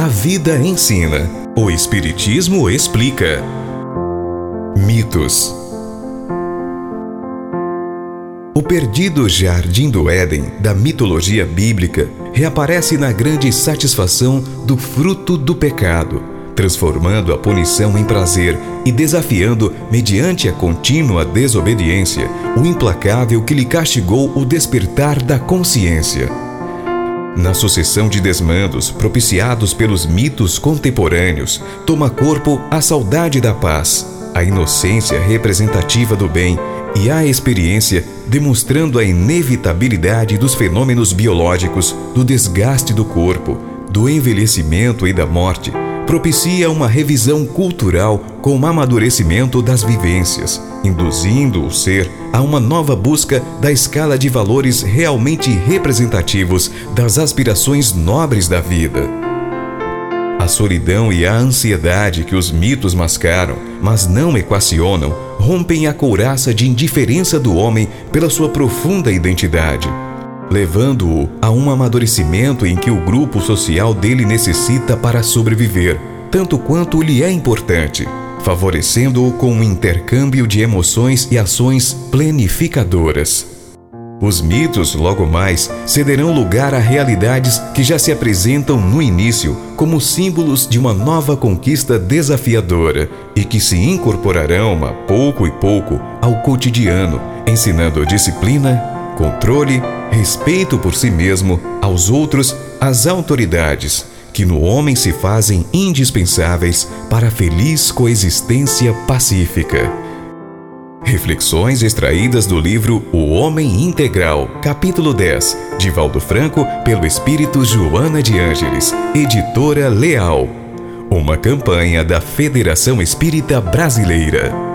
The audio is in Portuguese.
A vida ensina. O Espiritismo explica. Mitos. O perdido Jardim do Éden da mitologia bíblica reaparece na grande satisfação do fruto do pecado, transformando a punição em prazer e desafiando, mediante a contínua desobediência, o implacável que lhe castigou o despertar da consciência. Na sucessão de desmandos propiciados pelos mitos contemporâneos, toma corpo a saudade da paz, a inocência representativa do bem e a experiência demonstrando a inevitabilidade dos fenômenos biológicos, do desgaste do corpo, do envelhecimento e da morte, propicia uma revisão cultural com o amadurecimento das vivências, induzindo o ser a uma nova busca da escala de valores realmente representativos das aspirações nobres da vida. A solidão e a ansiedade que os mitos mascaram, mas não equacionam, rompem a couraça de indiferença do homem pela sua profunda identidade levando-o a um amadurecimento em que o grupo social dele necessita para sobreviver, tanto quanto lhe é importante, favorecendo-o com um intercâmbio de emoções e ações planificadoras. Os mitos, logo mais, cederão lugar a realidades que já se apresentam no início como símbolos de uma nova conquista desafiadora e que se incorporarão a pouco e pouco ao cotidiano, ensinando disciplina, controle, respeito por si mesmo, aos outros, às autoridades, que no homem se fazem indispensáveis para a feliz coexistência pacífica. Reflexões extraídas do livro O Homem Integral, capítulo 10, de Valdo Franco, pelo espírito Joana de Ângeles, editora Leal. Uma campanha da Federação Espírita Brasileira.